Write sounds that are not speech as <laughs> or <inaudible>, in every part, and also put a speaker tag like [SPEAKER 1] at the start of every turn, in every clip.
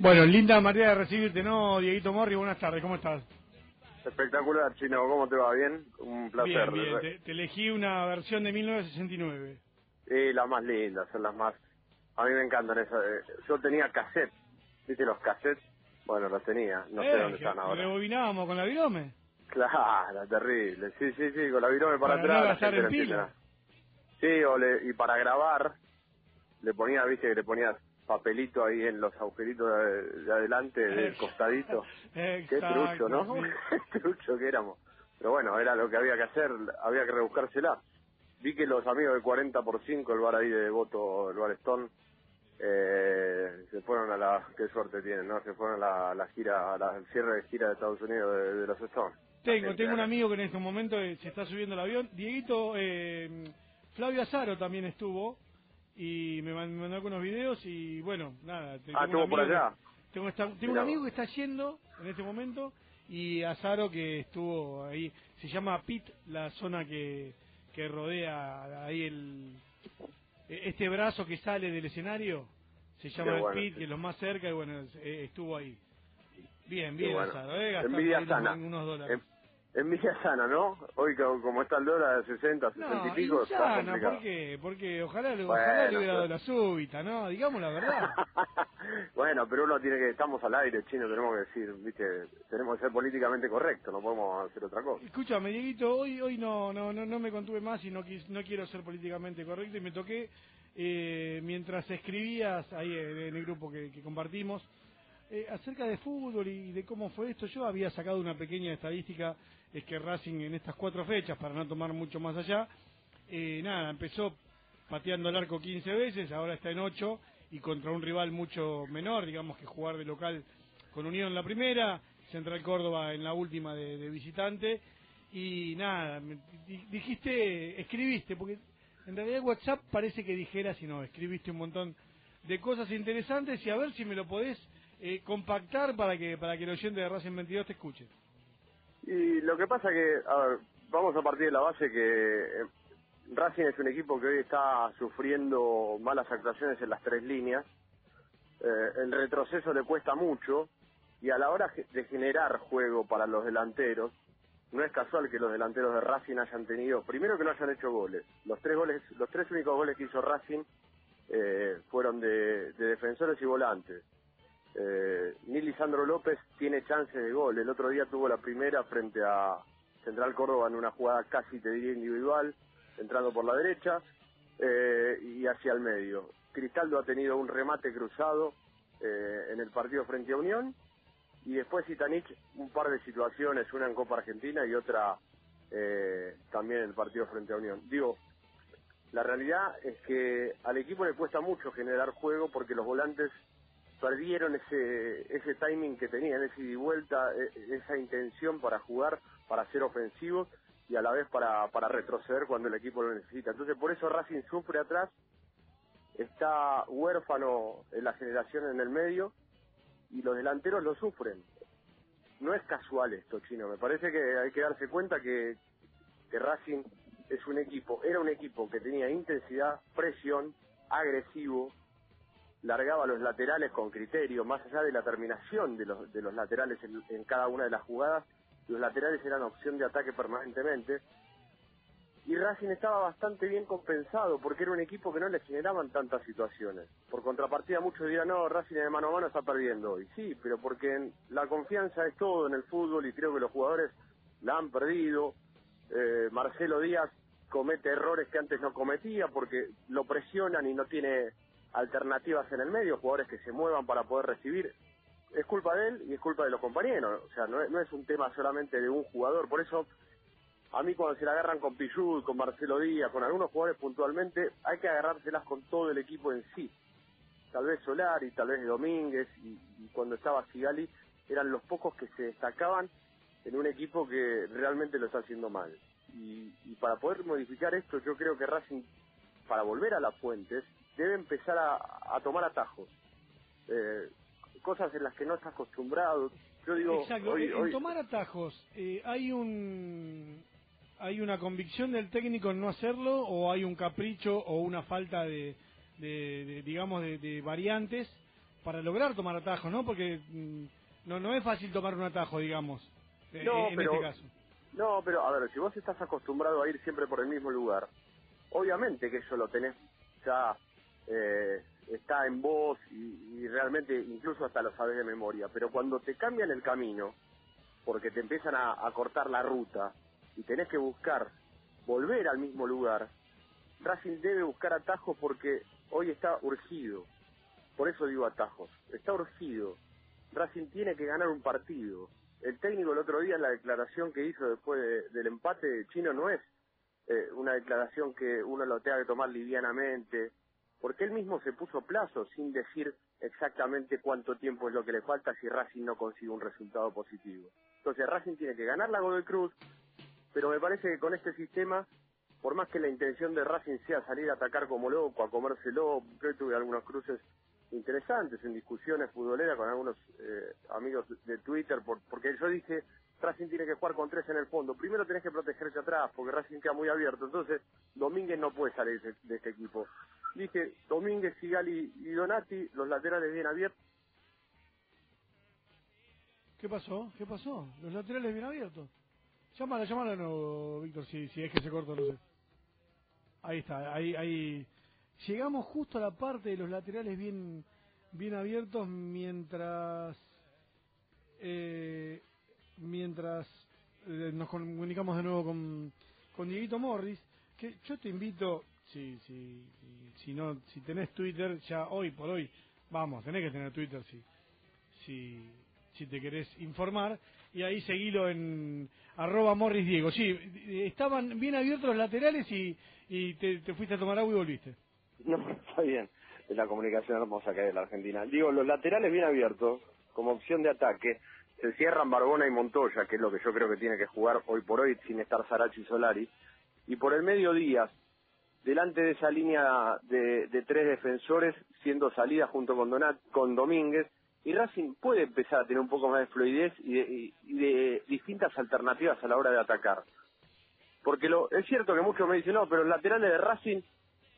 [SPEAKER 1] Bueno, linda manera de recibirte, ¿no, Dieguito Morri? Buenas tardes, ¿cómo estás?
[SPEAKER 2] Espectacular, Chino, ¿cómo te va? ¿Bien? Un placer.
[SPEAKER 1] Bien, bien. Te, elegí una versión de 1969.
[SPEAKER 2] Sí, las más lindas, son las más... A mí me encantan esas. Eh, yo tenía cassette, ¿viste los cassettes? Bueno, los tenía, no sé
[SPEAKER 1] Eh,
[SPEAKER 2] dónde están ahora.
[SPEAKER 1] Rebobinábamos con la virome.
[SPEAKER 2] Claro, terrible. Sí, sí, sí, con la virome para
[SPEAKER 1] Para
[SPEAKER 2] atrás.
[SPEAKER 1] en
[SPEAKER 2] no
[SPEAKER 1] pila.
[SPEAKER 2] nada. Sí, o le, y para grabar, le ponía, viste, que le ponías papelito ahí en los agujeritos de, de adelante, del costadito. <laughs> Qué trucho, ¿no?
[SPEAKER 1] sí. <laughs>
[SPEAKER 2] Qué trucho que éramos. Pero bueno, era lo que había que hacer, había que rebuscársela. Vi que los amigos de 40 por 5, el bar ahí de Voto, el bar Stone, eh, se fueron a la... Qué suerte tienen, ¿no? Se fueron a la, la gira, a la, al cierre de gira de Estados Unidos de, de los Stones.
[SPEAKER 1] Tengo, tengo un amigo que en este momento eh, se está subiendo al avión. Dieguito, eh, Flavio Azaro también estuvo y me man- me mandó algunos videos y bueno, nada. te-
[SPEAKER 2] Ah, estuvo por allá.
[SPEAKER 1] que- tengo, esta- tengo un amigo que está yendo en este momento y Azaro que estuvo ahí. Se llama Pit, la zona que, que rodea ahí el este brazo que sale del escenario. Se llama
[SPEAKER 2] Qué
[SPEAKER 1] el
[SPEAKER 2] bueno,
[SPEAKER 1] Pit,
[SPEAKER 2] sí.
[SPEAKER 1] que es lo más cerca y bueno, eh, estuvo ahí. Bien, bien,
[SPEAKER 2] bueno.
[SPEAKER 1] Azaro. Eh,
[SPEAKER 2] Envidia sana.
[SPEAKER 1] unos dólares.
[SPEAKER 2] En- envidia sana, ¿no? Hoy co- como está el dólar de 60, 60
[SPEAKER 1] No,
[SPEAKER 2] y pico, está complicado.
[SPEAKER 1] ¿por qué? Porque ojalá, le-
[SPEAKER 2] Bueno,
[SPEAKER 1] ojalá le hubiera dado la súbita, ¿no? Digamos la verdad. <laughs>
[SPEAKER 2] bueno, pero uno tiene que, estamos al aire, chino, tenemos que decir, viste, tenemos que ser políticamente correctos, no podemos hacer otra cosa.
[SPEAKER 1] Escúchame, Dieguito, hoy hoy no no no, no me contuve más y no, quis- no quiero ser políticamente correcto y me toqué, eh, mientras escribías ahí en, en el grupo que, que compartimos, eh, acerca de fútbol y de cómo fue esto, yo había sacado una pequeña estadística, es que Racing en estas cuatro fechas, para no tomar mucho más allá, eh, nada, empezó pateando el arco 15 veces, ahora está en 8 y contra un rival mucho menor, digamos que jugar de local con Unión la primera, Central Córdoba en la última de, visitante y nada, dijiste, escribiste, porque en realidad WhatsApp parece que dijeras y no, escribiste un montón de cosas interesantes y a ver si me lo podés eh, compactar para que para que el oyente de Racing 22 te escuche.
[SPEAKER 2] Y lo que pasa que, a ver, vamos a partir de la base que eh, Racing es un equipo que hoy está sufriendo malas actuaciones en las tres líneas. Eh, el retroceso le cuesta mucho y a la hora de generar juego para los delanteros, no es casual que los delanteros de Racing hayan tenido, primero que no hayan hecho goles. Los tres goles, los tres únicos goles que hizo Racing eh, fueron de defensores y volantes. Eh, ni Lisandro López tiene chance de gol. El otro día tuvo la primera frente a Central Córdoba en una jugada casi, te diría, individual, entrando por la derecha eh, y hacia el medio. Cristaldo ha tenido un remate cruzado eh, en el partido frente a Unión y después Itanich un par de situaciones, una en Copa Argentina y otra eh, también en el partido frente a Unión. Digo, la realidad es que al equipo le cuesta mucho generar juego porque los volantes perdieron ese ese timing que tenían, ese y vuelta, e- esa intención para jugar, para ser ofensivos y a la vez para, para retroceder cuando el equipo lo necesita. Entonces por eso Racing sufre atrás, está huérfano en la generación en el medio y los delanteros lo sufren. No es casual esto, Chino. Me parece que hay que darse cuenta que, que Racing es un equipo, era un equipo que tenía intensidad, presión, agresivo, largaba los laterales con criterio, más allá de la terminación de los, de los laterales en, cada una de las jugadas, los laterales eran opción de ataque permanentemente. Y Racing estaba bastante bien compensado porque era un equipo que no le generaban tantas situaciones. Por contrapartida, muchos dirán, no, Racing de mano a mano está perdiendo hoy. Sí, pero porque la confianza es todo en el fútbol y creo que los jugadores la han perdido. Eh, Marcelo Díaz comete errores que antes no cometía porque lo presionan y no tiene alternativas en el medio, jugadores que se muevan para poder recibir. Es culpa de él y es culpa de los compañeros. O sea, no es, no es un tema solamente de un jugador. Por eso a mí cuando se la agarran con Pichud, con Marcelo Díaz, con algunos jugadores puntualmente, hay que agarrárselas con todo el equipo en sí. Tal vez Solari, tal vez Domínguez, y, y cuando estaba Sigali, eran los pocos que se destacaban en un equipo que realmente lo está haciendo mal. Y, y para poder modificar esto, yo creo que Racing, para volver a las fuentes, debe empezar a, a tomar atajos. Eh, cosas en las que no está acostumbrado. Yo digo,
[SPEAKER 1] Exacto,
[SPEAKER 2] hoy-
[SPEAKER 1] en
[SPEAKER 2] hoy-
[SPEAKER 1] tomar atajos, eh, ¿hay un hay una convicción del técnico en no hacerlo o hay un capricho o una falta de, de- de, digamos, de, de variantes para lograr tomar atajos, ¿no? Porque mm, no no es fácil tomar un atajo, digamos, eh,
[SPEAKER 2] No,
[SPEAKER 1] en
[SPEAKER 2] pero-
[SPEAKER 1] este caso.
[SPEAKER 2] No, pero a ver, si vos estás acostumbrado a ir siempre por el mismo lugar, obviamente que eso lo tenés ya, eh, está en vos y, realmente incluso hasta lo sabés de memoria, pero cuando te cambian el camino, porque te empiezan a, cortar la ruta y tenés que buscar volver al mismo lugar, Racing debe buscar atajos porque hoy está urgido. Por eso digo atajos. Está urgido. Racing tiene que ganar un partido. El técnico el otro día en la declaración que hizo después de- del empate Chino no es eh, una declaración que uno lo tenga que tomar livianamente, porque él mismo se puso plazo sin decir exactamente cuánto tiempo es lo que le falta si Racing no consigue un resultado positivo. Entonces Racing tiene que ganar la Godoy Cruz, pero me parece que con este sistema, por más que la intención de Racing sea salir a atacar como loco, a comérselo, que tuve algunos cruces interesantes en discusiones futboleras con algunos eh, amigos de Twitter, por- porque yo dije, Racing tiene que jugar con tres en el fondo. Primero tenés que protegerse atrás, porque Racing queda muy abierto. Entonces, Domínguez no puede salir de, de este equipo. Dije, Domínguez, Sigali y Donati, los laterales bien abiertos.
[SPEAKER 1] ¿Qué pasó? ¿Qué pasó? Los laterales bien abiertos. Llámala, llámala de nuevo, Víctor, si, si es que se corta, no sé. Ahí está, ahí, ahí. Llegamos justo a la parte de los laterales bien, bien abiertos mientras, eh, mientras eh, nos comunicamos de nuevo con, con Dieguito Morris, que yo te invito, si, si, si, no, si tenés Twitter, ya hoy por hoy, vamos, tenés que tener Twitter, si, si, si te querés informar, y ahí seguilo en arroba Morris Diego. Sí, estaban bien abiertos los laterales y, y te, te fuiste a tomar agua y volviste. <laughs>
[SPEAKER 2] No, está bien. Es la comunicación hermosa que hay en la Argentina. Digo, los laterales bien abiertos, como opción de ataque, se cierran Barbona y Montoya, que es lo que yo creo que tiene que jugar hoy por hoy sin estar Sarachi y Solari. Y por el medio Díaz, delante de esa línea de, de tres defensores, siendo salida junto con, Donat, con Domínguez, y Racing puede empezar a tener un poco más de fluidez y de, y- de distintas alternativas a la hora de atacar. Porque lo, es cierto que muchos me dicen, no, pero los laterales de Racing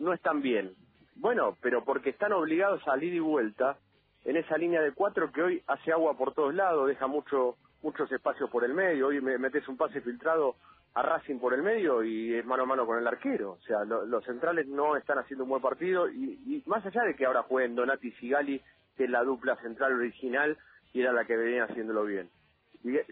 [SPEAKER 2] no están bien. Bueno, pero porque están obligados a salir y vuelta en esa línea de cuatro que hoy hace agua por todos lados, deja mucho muchos espacios por el medio. Hoy me metes un pase filtrado a Racing por el medio y es mano a mano con el arquero. O sea, lo- los centrales no están haciendo un buen partido y, y más allá de que ahora jueguen Donati y Sigali, que es la dupla central original y era la que venían haciéndolo bien.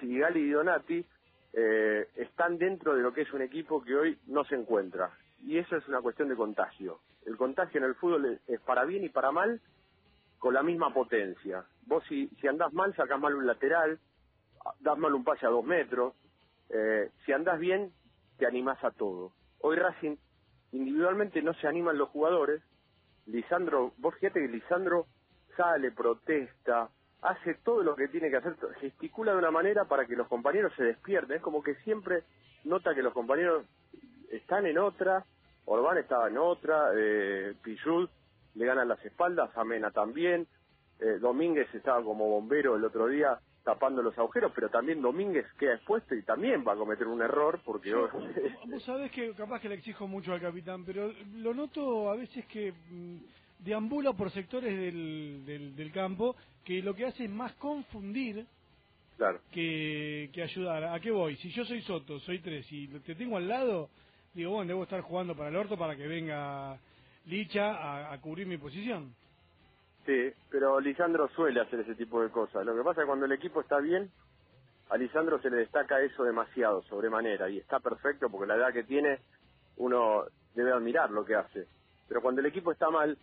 [SPEAKER 2] Sigali y Donati eh, están dentro de lo que es un equipo que hoy no se encuentra. Y eso es una cuestión de contagio. El contagio en el fútbol es para bien y para mal con la misma potencia. Vos si, si andás mal, sacás mal un lateral, das mal un pase a dos metros. Eh, si andás bien, te animás a todo. Hoy Racing individualmente no se animan los jugadores. Lisandro, vos fíjate que Lisandro sale, protesta, hace todo lo que tiene que hacer, gesticula de una manera para que los compañeros se despierten. Es como que siempre nota que los compañeros están en otra, Orbán estaba en otra, eh, le ganan las espaldas, Amena también, eh, Domínguez estaba como bombero el otro día tapando los agujeros, pero también Domínguez queda expuesto y también va a cometer un error porque
[SPEAKER 1] Yo- <laughs> vos sabés que capaz que le exijo mucho al capitán, pero lo noto a veces que mm, deambula por sectores del, del, del campo que lo que hace es más confundir
[SPEAKER 2] claro,
[SPEAKER 1] que, que ayudar. ¿A qué voy? Si yo soy Soto, soy tres y te tengo al lado, digo, bueno, debo estar jugando para el orto para que venga Licha a, a cubrir mi posición.
[SPEAKER 2] Sí, pero Lisandro suele hacer ese tipo de cosas. Lo que pasa es que cuando el equipo está bien, a Lisandro se le destaca eso demasiado, sobremanera, y está perfecto porque la edad que tiene, uno debe admirar lo que hace. Pero cuando el equipo está mal,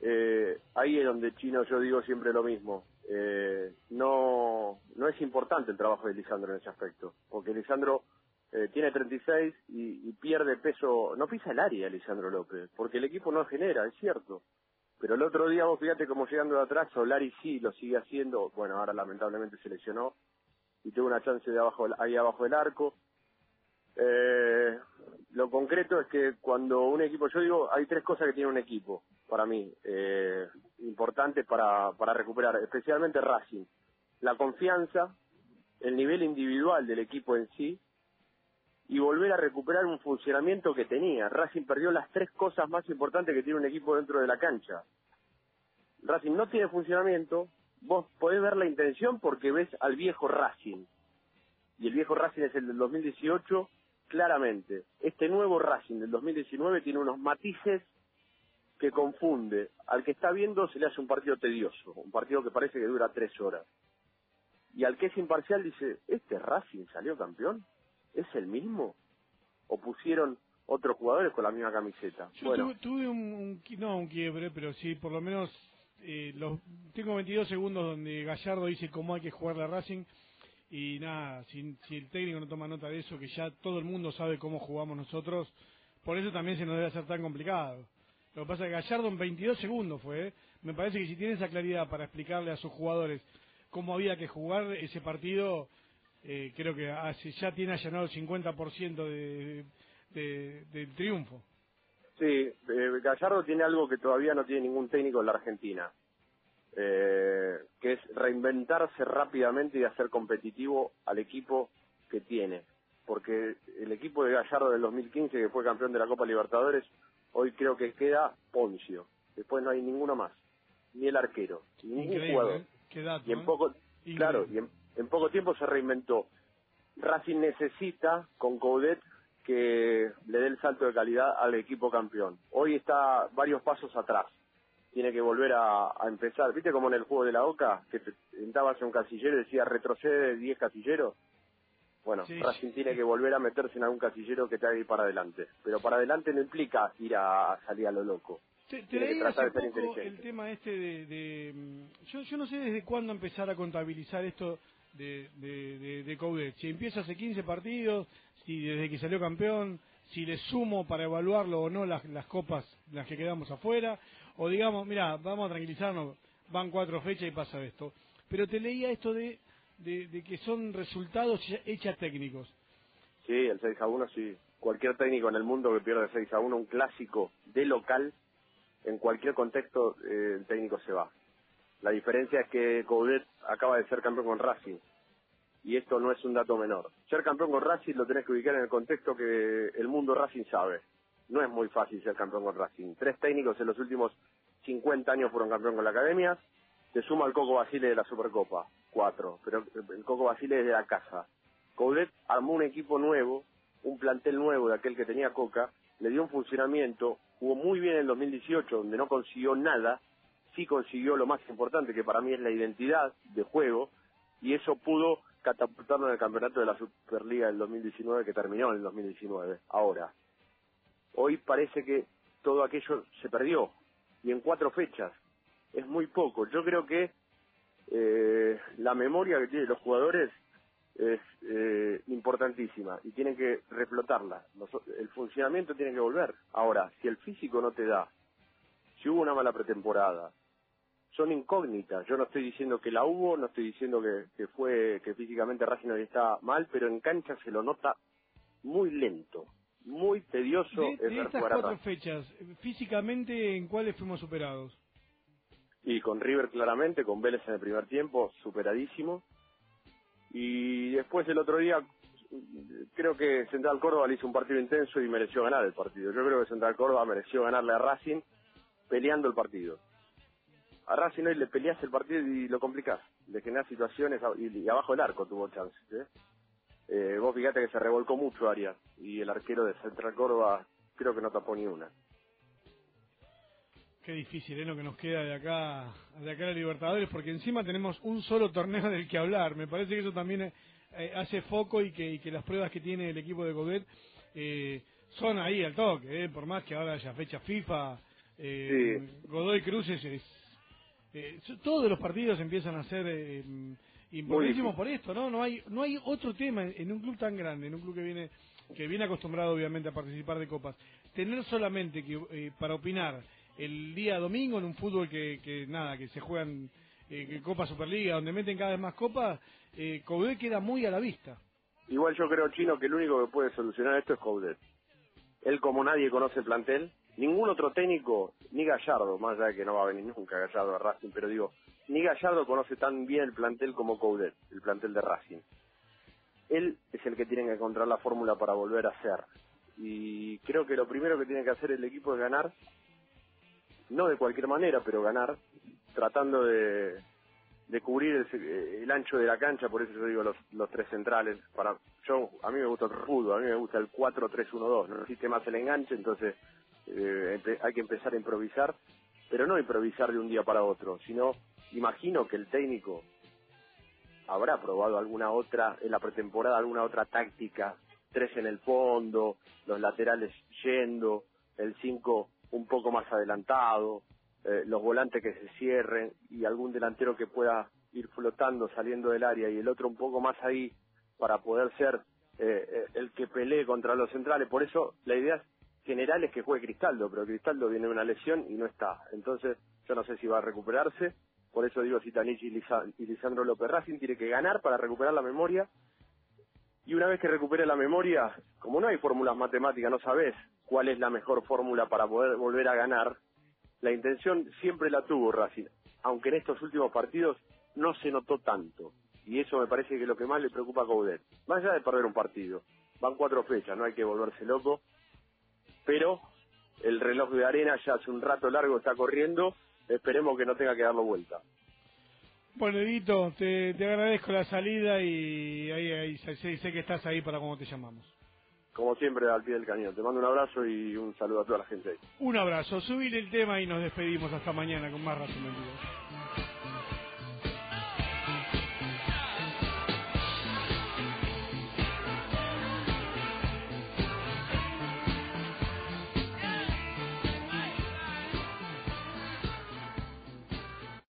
[SPEAKER 2] eh, ahí es donde Chino yo digo siempre lo mismo. Eh, no, no es importante el trabajo de Lisandro en ese aspecto, porque Lisandro eh, tiene 36 y, y pierde peso, no pisa el área Lisandro López, porque el equipo no genera, es cierto. Pero el otro día vos fíjate como llegando de atrás, Solari sí lo sigue haciendo, bueno, ahora lamentablemente se lesionó y tuvo una chance de abajo ahí abajo del arco. Eh, lo concreto es que cuando un equipo, yo digo, hay tres cosas que tiene un equipo, para mí, eh, importantes para, para recuperar, especialmente Racing. La confianza, el nivel individual del equipo en sí y volver a recuperar un funcionamiento que tenía. Racing perdió las tres cosas más importantes que tiene un equipo dentro de la cancha. Racing no tiene funcionamiento, vos podés ver la intención porque ves al viejo Racing. Y el viejo Racing es el del 2018, claramente. Este nuevo Racing del 2019 tiene unos matices que confunde. Al que está viendo se le hace un partido tedioso, un partido que parece que dura tres horas. Y al que es imparcial dice, ¿este Racing salió campeón? ¿Es el mismo? ¿O pusieron otros jugadores con la misma camiseta?
[SPEAKER 1] Yo tuve, un, no un quiebre, pero sí, por lo menos eh, los, tengo 22 segundos donde Gallardo dice cómo hay que jugar la Racing y nada, si, si el técnico no toma nota de eso, que ya todo el mundo sabe cómo jugamos nosotros, por eso también se nos debe hacer tan complicado. Lo que pasa es que Gallardo en 22 segundos fue. ¿eh? Me parece que si tiene esa claridad para explicarle a sus jugadores cómo había que jugar ese partido, eh, creo que ya tiene allanado el 50% de, de, del triunfo.
[SPEAKER 2] Sí, eh, Gallardo tiene algo que todavía no tiene ningún técnico en la Argentina, que es reinventarse rápidamente y hacer competitivo al equipo que tiene. Porque el equipo de Gallardo del 2015, que fue campeón de la Copa Libertadores, Hoy creo que queda Poncio. Después no hay ninguno más. Ni el arquero. Ni ningún jugador.
[SPEAKER 1] ¿eh?
[SPEAKER 2] y en poco, claro, y en, poco tiempo se reinventó. Racing necesita con Coudet que le dé el salto de calidad al equipo campeón. Hoy está varios pasos atrás. Tiene que volver a, empezar. ¿Viste como en el juego de la OCA? Que entrabas en un casillero y decía retrocede 10 casilleros bueno, Racing tiene que volver a meterse en algún casillero que te haga ir para adelante. Pero para adelante no implica ir a, salir a lo loco.
[SPEAKER 1] Te, leí hace poco el tema este de... Mm, yo, yo no sé desde cuándo empezar a contabilizar esto de, de, de. Si empieza hace 15 partidos, si desde que salió campeón, si le sumo para evaluarlo o no las, copas las que quedamos afuera, o digamos, mira, vamos a tranquilizarnos, van cuatro fechas y pasa esto. Pero te leía esto de de, que son resultados hechos técnicos.
[SPEAKER 2] Sí, el 6 a 1 sí. Cualquier técnico en el mundo que pierde 6 a 1, un clásico de local, en cualquier contexto eh, el técnico se va. La diferencia es que Coudet acaba de ser campeón con Racing. Y esto no es un dato menor. Ser campeón con Racing lo tenés que ubicar en el contexto que el mundo Racing sabe. No es muy fácil ser campeón con Racing. Tres técnicos en los últimos 50 años fueron campeón con la Academia. Se suma el Coco Basile de la Supercopa cuatro, pero el Coco Basile es de la casa. Coudet armó un equipo nuevo, un plantel nuevo de aquel que tenía Coca, le dio un funcionamiento, jugó muy bien en el 2018, donde no consiguió nada, sí consiguió lo más importante, que para mí es la identidad de juego, y eso pudo catapultarlo en el campeonato de la Superliga del 2019, que terminó en el 2019. Ahora, hoy parece que todo aquello se perdió, y en cuatro fechas, es muy poco. Yo creo que eh, la memoria que tienen los jugadores es eh, importantísima y tienen que reflotarla. el funcionamiento tiene que volver. Ahora, si el físico no te da, si hubo una mala pretemporada, son incógnitas. Yo no estoy diciendo que la hubo, no estoy diciendo que, fue que físicamente Racing hoy está mal, pero en cancha se lo nota muy lento, muy tedioso.
[SPEAKER 1] De, de estas cuatro fechas, físicamente, ¿en cuáles fuimos superados?
[SPEAKER 2] Y con River claramente, con Vélez en el primer tiempo, superadísimo. Y después el otro día, creo que Central Córdoba le hizo un partido intenso y mereció ganar el partido. Yo creo que Central Córdoba mereció ganarle a Racing peleando el partido. A Racing hoy le peleas el partido y lo complicás. Le generás situaciones y, abajo el arco tuvo chance. ¿eh? Eh, vos fíjate que se revolcó mucho Arias y el arquero de Central Córdoba creo que no tapó ni una.
[SPEAKER 1] Qué difícil es lo que nos queda de acá, de acá a Libertadores, porque encima tenemos un solo torneo del que hablar. Me parece que eso también eh, hace foco y que, las pruebas que tiene el equipo de Codet eh, son ahí al toque, eh, por más que ahora haya fecha FIFA, Godoy Cruces, todos los partidos empiezan a ser importantísimos por esto, ¿no? No hay, no hay otro tema en un club tan grande, en un club que viene que viene acostumbrado obviamente a participar de copas, tener solamente que para opinar el día domingo en un fútbol que, nada, que se juegan eh, Copa Superliga, donde meten cada vez más copas, eh, Coudet queda muy a la vista.
[SPEAKER 2] Igual yo creo, Chino, que el único que puede solucionar esto es Coudet. Él, como nadie conoce el plantel, ningún otro técnico, ni Gallardo, más allá de que no va a venir nunca Gallardo a Racing, pero digo, ni Gallardo conoce tan bien el plantel como Coudet, el plantel de Racing. Él es el que tiene que encontrar la fórmula para volver a ser. Y creo que lo primero que tiene que hacer el equipo es ganar no de cualquier manera, pero ganar, tratando de, de cubrir el, el, ancho de la cancha, por eso yo digo los, los tres centrales. Para yo A mí me gusta el fútbol, a mí me gusta el 4-3-1-2, no existe más el enganche, entonces eh, hay que empezar a improvisar, pero no improvisar de un día para otro, sino imagino que el técnico habrá probado alguna otra, en la pretemporada, alguna otra táctica, tres en el fondo, los laterales yendo, el 5 un poco más adelantado, eh, los volantes que se cierren y algún delantero que pueda ir flotando saliendo del área y el otro un poco más ahí para poder ser eh, eh, el que pelee contra los centrales. Por eso la idea general es que juegue Cristaldo, pero Cristaldo viene de una lesión y no está. Entonces yo no sé si va a recuperarse. Por eso digo, Zitanich y, y Lisandro López Racing tiene que ganar para recuperar la memoria. Y una vez que recupere la memoria, como no hay fórmulas matemáticas, no sabes cuál es la mejor fórmula para poder volver a ganar, la intención siempre la tuvo Racing, aunque en estos últimos partidos no se notó tanto. Y eso me parece que es lo que más le preocupa a Coudet. Más allá de perder un partido. Van cuatro fechas, no hay que volverse loco. Pero el reloj de arena ya hace un rato largo está corriendo. Esperemos que no tenga que darlo vuelta.
[SPEAKER 1] Bueno, Edito, te, agradezco la salida y ahí, sé, sé, que estás ahí para cuando te llamamos
[SPEAKER 2] como siempre, al pie del cañón. Te mando un abrazo y un saludo a toda la gente ahí.
[SPEAKER 1] Un abrazo. Subir el tema y nos despedimos hasta mañana con más razón.